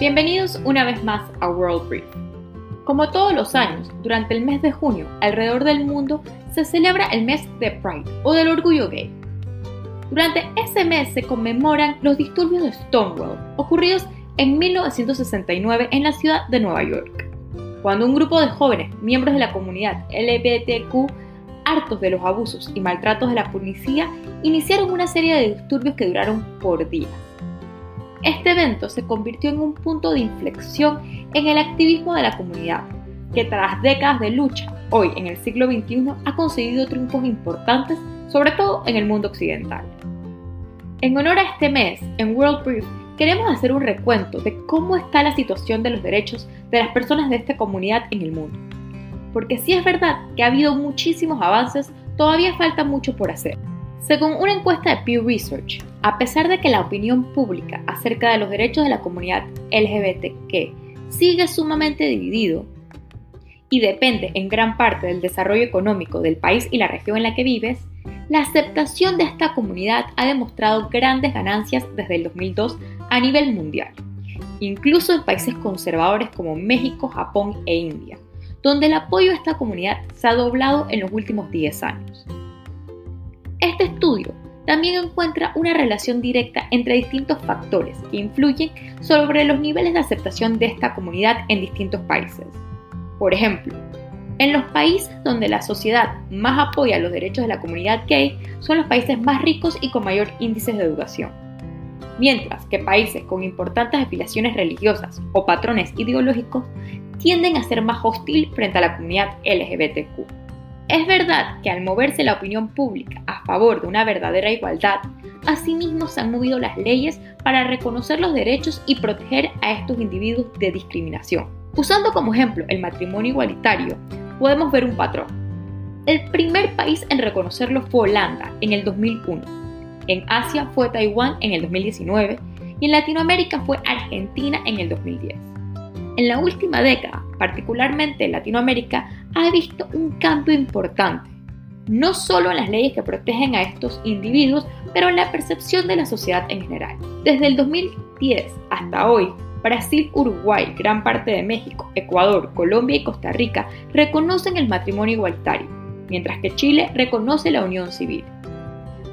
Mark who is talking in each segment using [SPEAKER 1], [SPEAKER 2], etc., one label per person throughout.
[SPEAKER 1] Bienvenidos una vez más a World Brief. Como todos los años, durante el mes de junio, alrededor del mundo se celebra el mes de Pride o del orgullo gay. Durante ese mes se conmemoran los disturbios de Stonewall, ocurridos en 1969 en la ciudad de Nueva York, cuando un grupo de jóvenes, miembros de la comunidad LGBTQ, hartos de los abusos y maltratos de la policía, iniciaron una serie de disturbios que duraron por días. Este evento se convirtió en un punto de inflexión en el activismo de la comunidad, que tras décadas de lucha, hoy en el siglo XXI ha conseguido triunfos importantes, sobre todo en el mundo occidental. En honor a este mes, en World Brief queremos hacer un recuento de cómo está la situación de los derechos de las personas de esta comunidad en el mundo. Porque si es verdad que ha habido muchísimos avances, todavía falta mucho por hacer. Según una encuesta de Pew Research, a pesar de que la opinión pública acerca de los derechos de la comunidad LGBTQ sigue sumamente dividido y depende en gran parte del desarrollo económico del país y la región en la que vives, la aceptación de esta comunidad ha demostrado grandes ganancias desde el 2002 a nivel mundial, incluso en países conservadores como México, Japón e India, donde el apoyo a esta comunidad se ha doblado en los últimos 10 años. Este estudio también encuentra una relación directa entre distintos factores que influyen sobre los niveles de aceptación de esta comunidad en distintos países. Por ejemplo, en los países donde la sociedad más apoya los derechos de la comunidad gay son los países más ricos y con mayor índice de educación. Mientras que países con importantes afiliaciones religiosas o patrones ideológicos tienden a ser más hostil frente a la comunidad LGBTQ. Es verdad que al moverse la opinión pública a favor de una verdadera igualdad, asimismo se han movido las leyes para reconocer los derechos y proteger a estos individuos de discriminación. Usando como ejemplo el matrimonio igualitario, podemos ver un patrón. El primer país en reconocerlo fue Holanda en el 2001, en Asia fue Taiwán en el 2019 y en Latinoamérica fue Argentina en el 2010. En la última década, particularmente en Latinoamérica, ha visto un cambio importante, no solo en las leyes que protegen a estos individuos, pero en la percepción de la sociedad en general. Desde el 2010 hasta hoy, Brasil, Uruguay, gran parte de México, Ecuador, Colombia y Costa Rica reconocen el matrimonio igualitario, mientras que Chile reconoce la unión civil.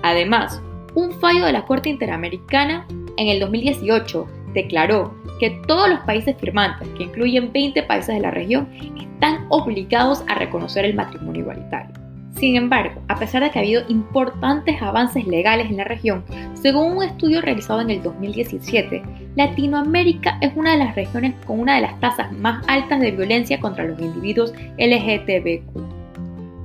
[SPEAKER 1] Además, un fallo de la Corte Interamericana en el 2018 declaró que todos los países firmantes, que incluyen 20 países de la región, están obligados a reconocer el matrimonio igualitario. Sin embargo, a pesar de que ha habido importantes avances legales en la región, según un estudio realizado en el 2017, Latinoamérica es una de las regiones con una de las tasas más altas de violencia contra los individuos LGTBQ.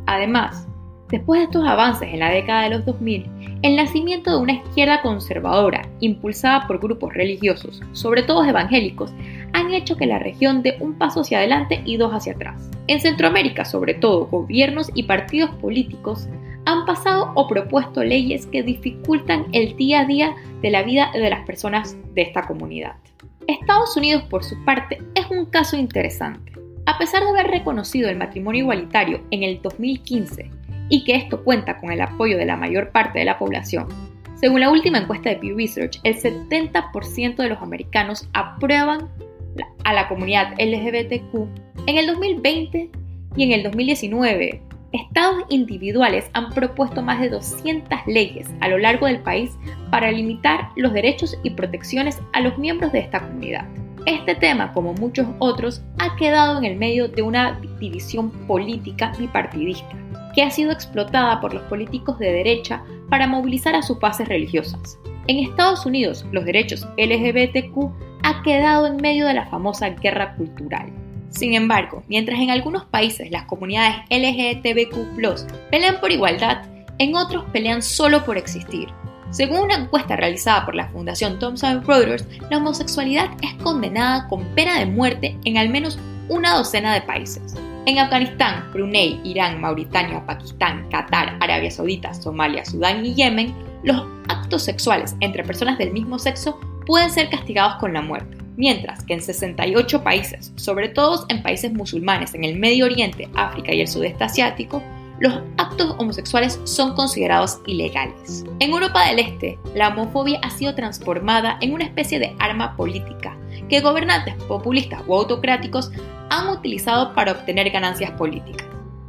[SPEAKER 1] Además, después de estos avances en la década de los 2000, el nacimiento de una izquierda conservadora, impulsada por grupos religiosos, sobre todo evangélicos, han hecho que la región dé un paso hacia adelante y dos hacia atrás. En Centroamérica, sobre todo, gobiernos y partidos políticos han pasado o propuesto leyes que dificultan el día a día de la vida de las personas de esta comunidad. Estados Unidos, por su parte, es un caso interesante. A pesar de haber reconocido el matrimonio igualitario en el 2015 y que esto cuenta con el apoyo de la mayor parte de la población. Según la última encuesta de Pew Research, el 70% de los americanos aprueban a la comunidad LGBTQ. En el 2020 y en el 2019, estados individuales han propuesto más de 200 leyes a lo largo del país para limitar los derechos y protecciones a los miembros de esta comunidad. Este tema, como muchos otros, ha quedado en el medio de una división política bipartidista que ha sido explotada por los políticos de derecha para movilizar a sus bases religiosas. En Estados Unidos, los derechos LGBTQ ha quedado en medio de la famosa guerra cultural. Sin embargo, mientras en algunos países las comunidades LGBTQ pelean por igualdad, en otros pelean solo por existir. Según una encuesta realizada por la Fundación Thomson Reuters, la homosexualidad es condenada con pena de muerte en al menos una docena de países. En Afganistán, Brunei, Irán, Mauritania, Pakistán, Qatar, Arabia Saudita, Somalia, Sudán y Yemen, los actos sexuales entre personas del mismo sexo pueden ser castigados con la muerte. Mientras que en 68 países, sobre todo en países musulmanes en el Medio Oriente, África y el Sudeste Asiático, los actos homosexuales son considerados ilegales. En Europa del Este, la homofobia ha sido transformada en una especie de arma política que gobernantes populistas o autocráticos han utilizado para obtener ganancias políticas.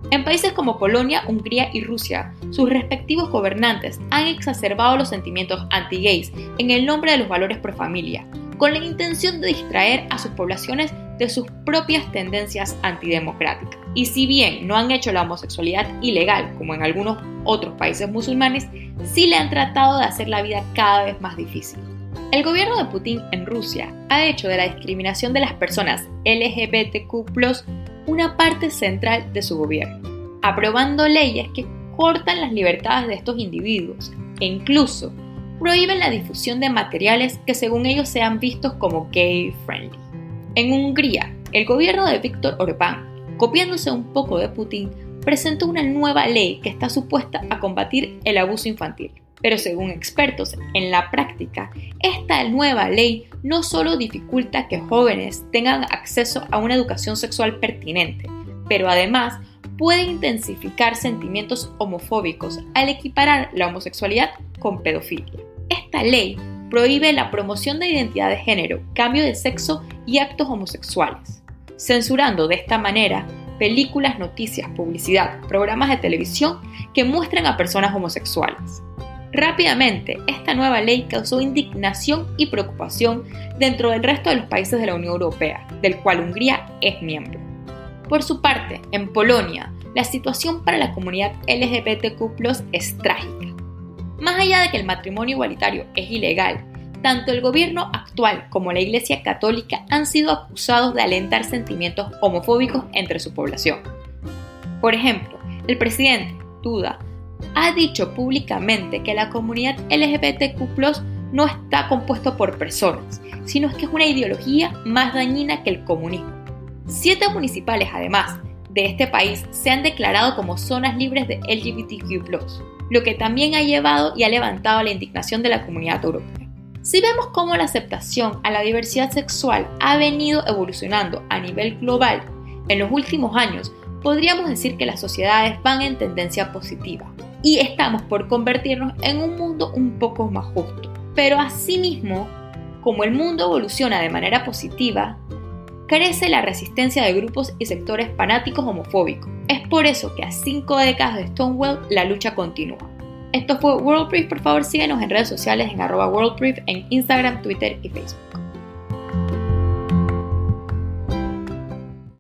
[SPEAKER 1] En países como Polonia, Hungría y Rusia, sus respectivos gobernantes han exacerbado los sentimientos anti-gays en el nombre de los valores pro familia, con la intención de distraer a sus poblaciones de sus propias tendencias antidemocráticas. Y si bien no han hecho la homosexualidad ilegal, como en algunos otros países musulmanes, sí le han tratado de hacer la vida cada vez más difícil. El gobierno de Putin en Rusia ha hecho de la discriminación de las personas LGBTQ una parte central de su gobierno, aprobando leyes que cortan las libertades de estos individuos e incluso prohíben la difusión de materiales que según ellos sean vistos como gay friendly. En Hungría, el gobierno de Víctor Orbán, copiándose un poco de Putin, presentó una nueva ley que está supuesta a combatir el abuso infantil. Pero según expertos, en la práctica, esta nueva ley no solo dificulta que jóvenes tengan acceso a una educación sexual pertinente, pero además puede intensificar sentimientos homofóbicos al equiparar la homosexualidad con pedofilia. Esta ley prohíbe la promoción de identidad de género, cambio de sexo y actos homosexuales, censurando de esta manera películas, noticias, publicidad, programas de televisión que muestran a personas homosexuales. Rápidamente, esta nueva ley causó indignación y preocupación dentro del resto de los países de la Unión Europea, del cual Hungría es miembro. Por su parte, en Polonia, la situación para la comunidad LGBTQ es trágica. Más allá de que el matrimonio igualitario es ilegal, tanto el gobierno actual como la Iglesia Católica han sido acusados de alentar sentimientos homofóbicos entre su población. Por ejemplo, el presidente Duda ha dicho públicamente que la comunidad LGBTQ no está compuesto por personas, sino que es una ideología más dañina que el comunismo. Siete municipales, además, de este país se han declarado como zonas libres de LGBTQ, lo que también ha llevado y ha levantado la indignación de la comunidad europea. Si vemos cómo la aceptación a la diversidad sexual ha venido evolucionando a nivel global en los últimos años, podríamos decir que las sociedades van en tendencia positiva y estamos por convertirnos en un mundo un poco más justo. Pero asimismo, como el mundo evoluciona de manera positiva, crece la resistencia de grupos y sectores fanáticos homofóbicos. Es por eso que a cinco décadas de Stonewall la lucha continúa. Esto fue World Brief, por favor síguenos en redes sociales en arroba World Brief en Instagram, Twitter y Facebook.